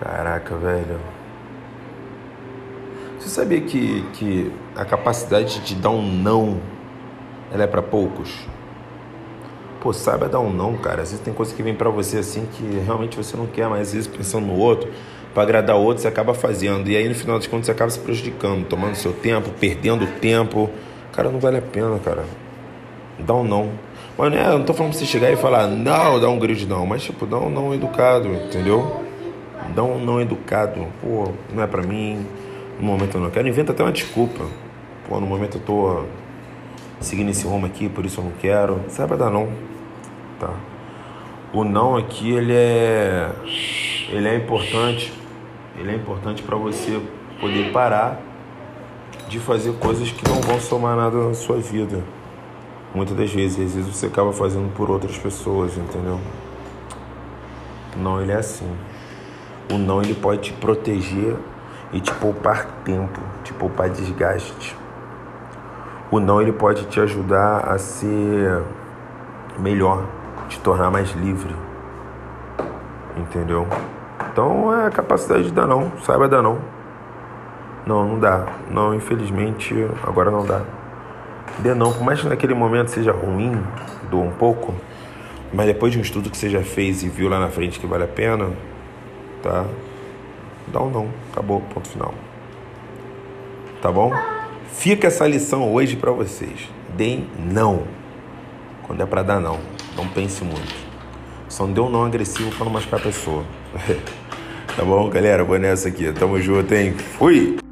Caraca, velho. Você sabia que, que a capacidade de dar um não ela é para poucos? Pô, saiba dar um não, cara. Às vezes tem coisa que vem para você assim que realmente você não quer, mas às vezes pensando no outro, para agradar o outro, você acaba fazendo. E aí no final das contas você acaba se prejudicando, tomando seu tempo, perdendo tempo. Cara, não vale a pena, cara. Dá um não. Mas né, eu não tô falando pra você chegar e falar não, dá um grito não, mas tipo, dá um não educado, entendeu? Um não educado. Pô, não é pra mim, no momento eu não quero. Inventa até uma desculpa. Pô, no momento eu tô seguindo esse rumo aqui, por isso eu não quero. Saiba dar não, tá? O não aqui, ele é, ele é importante. Ele é importante para você poder parar de fazer coisas que não vão somar nada na sua vida. Muitas das vezes, às vezes você acaba fazendo por outras pessoas, entendeu? Não, ele é assim. O não ele pode te proteger e te poupar tempo, te poupar desgaste. O não ele pode te ajudar a ser melhor, te tornar mais livre. Entendeu? Então é a capacidade de dar não, saiba dar não. Não, não dá. Não, infelizmente, agora não dá. Dê não, por mais que naquele momento seja ruim, doa um pouco, mas depois de um estudo que você já fez e viu lá na frente que vale a pena, tá? Dá um não, acabou, ponto final. Tá bom? Fica essa lição hoje para vocês. Deem não. Quando é para dar não, não pense muito. Só não dê um não agressivo para não machucar a pessoa. tá bom, galera? Vou nessa aqui. Tamo junto, hein? Fui!